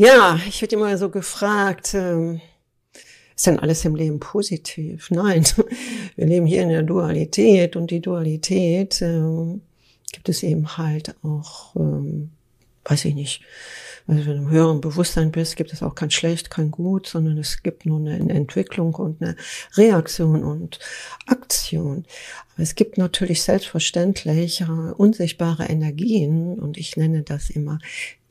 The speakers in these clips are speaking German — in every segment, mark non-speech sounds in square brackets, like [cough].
Ja, ich werde immer so gefragt, ähm, ist denn alles im Leben positiv? Nein, [laughs] wir leben hier in der Dualität und die Dualität ähm, gibt es eben halt auch, ähm, weiß ich nicht, also wenn du im höheren Bewusstsein bist, gibt es auch kein Schlecht, kein Gut, sondern es gibt nur eine Entwicklung und eine Reaktion und Aktion. Aber es gibt natürlich selbstverständlich unsichtbare Energien und ich nenne das immer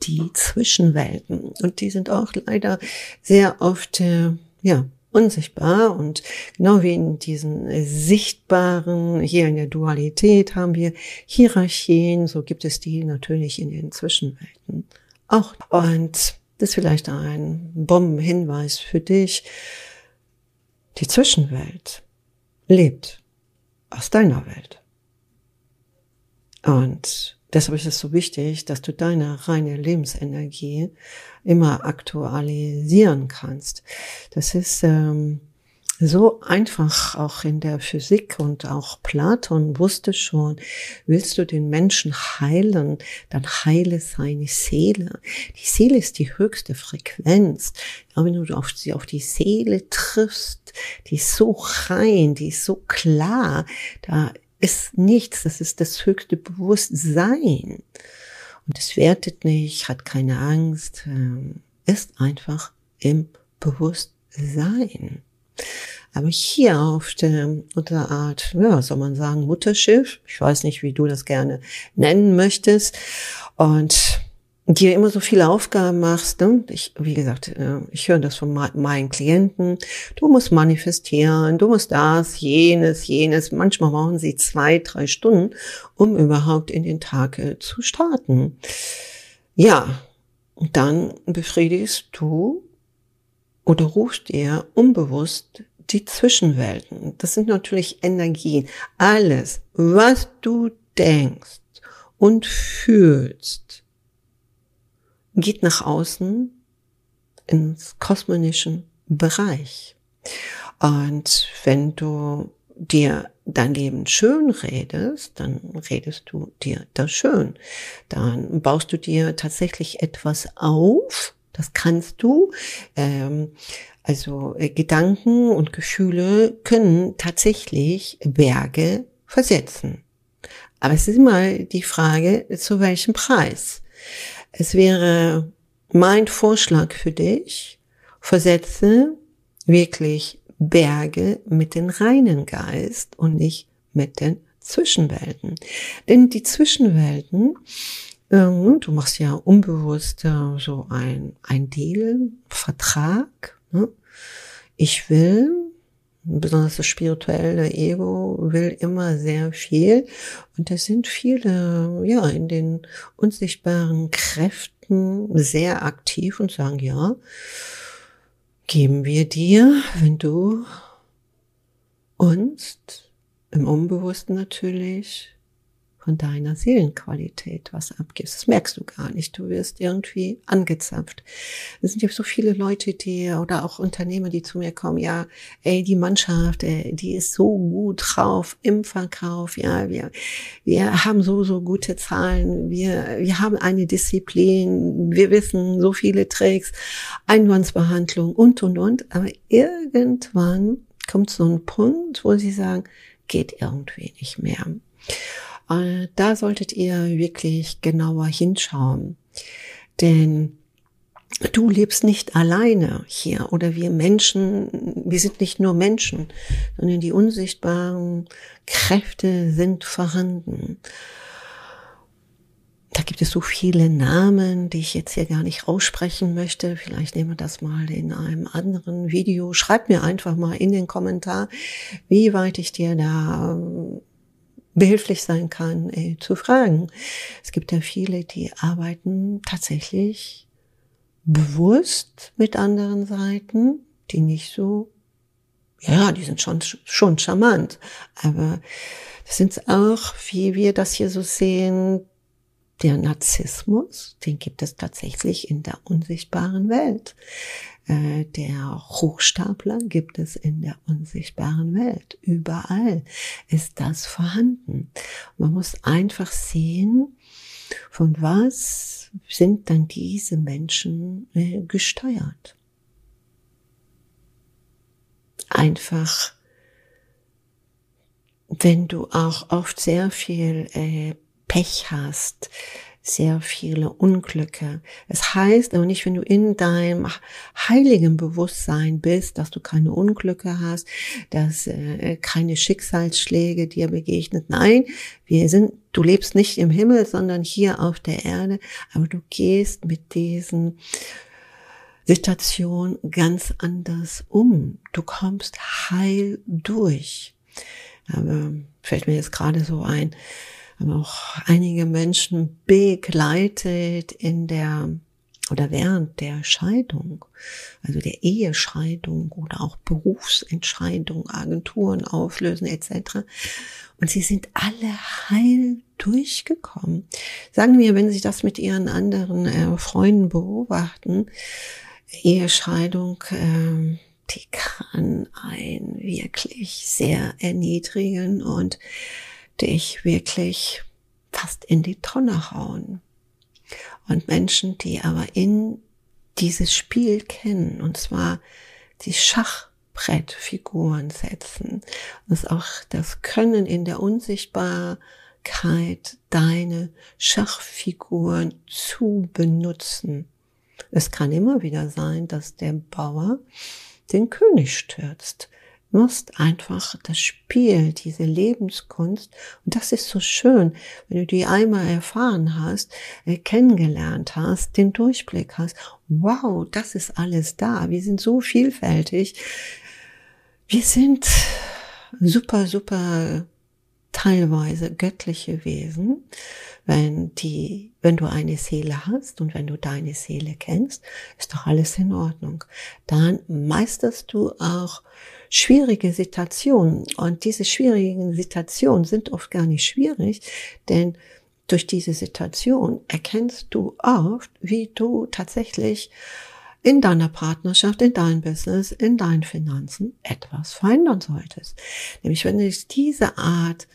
die Zwischenwelten. Und die sind auch leider sehr oft, äh, ja, unsichtbar und genau wie in diesen sichtbaren, hier in der Dualität haben wir Hierarchien, so gibt es die natürlich in den Zwischenwelten auch. Und das ist vielleicht ein Bombenhinweis für dich. Die Zwischenwelt lebt aus deiner Welt. Und deshalb ist es so wichtig, dass du deine reine Lebensenergie immer aktualisieren kannst. Das ist ähm, so einfach auch in der Physik und auch Platon wusste schon, willst du den Menschen heilen, dann heile seine Seele. Die Seele ist die höchste Frequenz. Ja, wenn du auf auf die Seele triffst, die ist so rein, die ist so klar, da ist nichts, das ist das höchste Bewusstsein. Und es wertet nicht, hat keine Angst, ähm, ist einfach im Bewusstsein. Aber hier auf der, unter Art, ja, soll man sagen, Mutterschiff, ich weiß nicht, wie du das gerne nennen möchtest, und dir immer so viele Aufgaben machst, ne? ich, wie gesagt, äh, ich höre das von meinen Klienten, du musst manifestieren, du musst das, jenes, jenes, manchmal brauchen sie zwei, drei Stunden, um überhaupt in den Tag äh, zu starten. Ja, dann befriedigst du oder rufst dir unbewusst die Zwischenwelten. Das sind natürlich Energien. Alles, was du denkst und fühlst, geht nach außen ins kosmischen Bereich. Und wenn du dir dein Leben schön redest, dann redest du dir das schön. Dann baust du dir tatsächlich etwas auf, das kannst du. Ähm, also äh, Gedanken und Gefühle können tatsächlich Berge versetzen. Aber es ist immer die Frage, zu welchem Preis. Es wäre mein Vorschlag für dich, versetze wirklich Berge mit den reinen Geist und nicht mit den Zwischenwelten. Denn die Zwischenwelten ähm, du machst ja unbewusst äh, so ein, ein Deal, Vertrag. Ne? Ich will, besonders das spirituelle Ego will immer sehr viel. Und es sind viele, ja, in den unsichtbaren Kräften sehr aktiv und sagen, ja, geben wir dir, wenn du uns im Unbewussten natürlich von deiner Seelenqualität was abgibst. Das merkst du gar nicht. Du wirst irgendwie angezapft. Es sind ja so viele Leute, die oder auch Unternehmer, die zu mir kommen, ja, ey, die Mannschaft, ey, die ist so gut drauf im Verkauf, ja, wir, wir haben so, so gute Zahlen, wir, wir haben eine Disziplin, wir wissen so viele Tricks, Einwandsbehandlung und, und, und. Aber irgendwann kommt so ein Punkt, wo sie sagen, geht irgendwie nicht mehr. Äh, da solltet ihr wirklich genauer hinschauen. Denn du lebst nicht alleine hier oder wir Menschen, wir sind nicht nur Menschen, sondern die unsichtbaren Kräfte sind vorhanden. Da gibt es so viele Namen, die ich jetzt hier gar nicht aussprechen möchte. Vielleicht nehmen wir das mal in einem anderen Video. Schreib mir einfach mal in den Kommentar, wie weit ich dir da behilflich sein kann, äh, zu fragen. Es gibt ja viele, die arbeiten tatsächlich bewusst mit anderen Seiten, die nicht so, ja, die sind schon, schon charmant, aber das sind auch, wie wir das hier so sehen, der Narzissmus, den gibt es tatsächlich in der unsichtbaren Welt. Äh, der Hochstapler gibt es in der unsichtbaren Welt. Überall ist das vorhanden. Man muss einfach sehen, von was sind dann diese Menschen äh, gesteuert? Einfach, wenn du auch oft sehr viel äh, Pech hast, sehr viele Unglücke. Es heißt aber nicht, wenn du in deinem heiligen Bewusstsein bist, dass du keine Unglücke hast, dass äh, keine Schicksalsschläge dir begegnet. Nein, wir sind, du lebst nicht im Himmel, sondern hier auf der Erde, aber du gehst mit diesen Situation ganz anders um. Du kommst heil durch. Aber fällt mir jetzt gerade so ein, haben auch einige Menschen begleitet in der oder während der Scheidung, also der Ehescheidung oder auch Berufsentscheidung, Agenturen auflösen etc. Und sie sind alle heil durchgekommen. Sagen wir, wenn Sie das mit Ihren anderen äh, Freunden beobachten, Ehescheidung, äh, die kann einen wirklich sehr erniedrigen und dich wirklich fast in die Tonne hauen. Und Menschen, die aber in dieses Spiel kennen, und zwar die Schachbrettfiguren setzen, das auch das Können in der Unsichtbarkeit deine Schachfiguren zu benutzen. Es kann immer wieder sein, dass der Bauer den König stürzt musst einfach das Spiel, diese Lebenskunst, und das ist so schön, wenn du die einmal erfahren hast, äh, kennengelernt hast, den Durchblick hast, wow, das ist alles da, wir sind so vielfältig, wir sind super, super teilweise göttliche Wesen, wenn die, wenn du eine Seele hast und wenn du deine Seele kennst, ist doch alles in Ordnung. Dann meisterst du auch schwierige Situationen. Und diese schwierigen Situationen sind oft gar nicht schwierig, denn durch diese Situation erkennst du oft, wie du tatsächlich in deiner Partnerschaft, in deinem Business, in deinen Finanzen etwas verändern solltest. Nämlich wenn du diese Art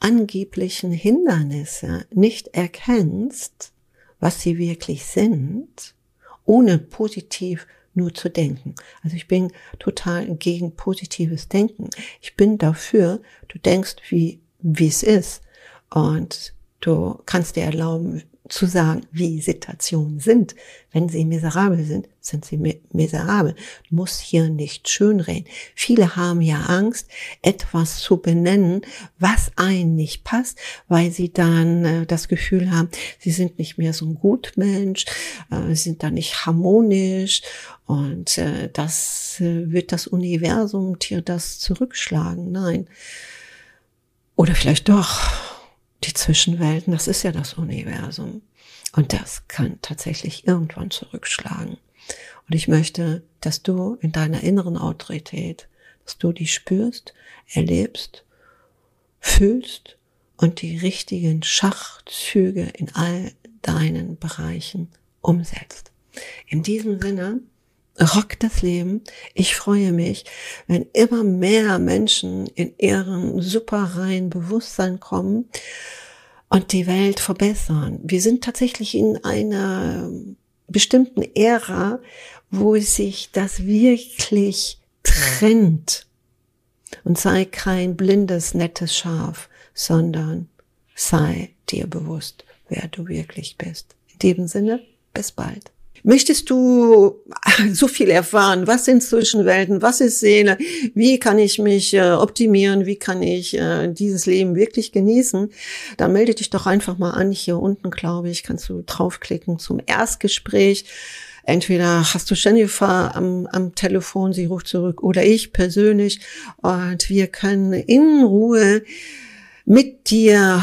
angeblichen Hindernisse nicht erkennst, was sie wirklich sind, ohne positiv nur zu denken. Also ich bin total gegen positives Denken. Ich bin dafür, du denkst, wie, wie es ist. Und du kannst dir erlauben, zu sagen, wie Situationen sind. Wenn sie miserabel sind, sind sie miserabel. Du musst hier nicht schönreden. Viele haben ja Angst, etwas zu benennen, was einen nicht passt, weil sie dann äh, das Gefühl haben, sie sind nicht mehr so ein Gutmensch, äh, sind da nicht harmonisch und äh, das äh, wird das Universum dir das zurückschlagen. Nein. Oder vielleicht doch die Zwischenwelten, das ist ja das Universum. Und das kann tatsächlich irgendwann zurückschlagen. Und ich möchte, dass du in deiner inneren Autorität, dass du die spürst, erlebst, fühlst und die richtigen Schachzüge in all deinen Bereichen umsetzt. In diesem Sinne, rock das Leben. Ich freue mich, wenn immer mehr Menschen in ihrem super reinen Bewusstsein kommen und die Welt verbessern. Wir sind tatsächlich in einer bestimmten Ära, wo sich das wirklich trennt. Und sei kein blindes, nettes Schaf, sondern sei dir bewusst, wer du wirklich bist. In diesem Sinne, bis bald. Möchtest du so viel erfahren? Was sind Zwischenwelten? Was ist Seele? Wie kann ich mich äh, optimieren? Wie kann ich äh, dieses Leben wirklich genießen? Dann melde dich doch einfach mal an. Hier unten, glaube ich, kannst du draufklicken zum Erstgespräch. Entweder hast du Jennifer am, am Telefon, sie ruft zurück, oder ich persönlich. Und wir können in Ruhe mit dir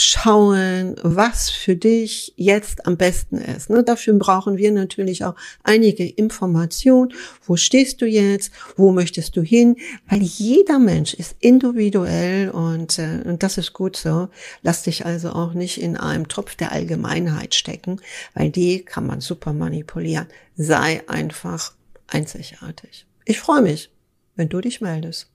schauen, was für dich jetzt am besten ist. Ne? Dafür brauchen wir natürlich auch einige Informationen. Wo stehst du jetzt? Wo möchtest du hin? Weil jeder Mensch ist individuell und, äh, und das ist gut so. Lass dich also auch nicht in einem Topf der Allgemeinheit stecken, weil die kann man super manipulieren. Sei einfach einzigartig. Ich freue mich, wenn du dich meldest.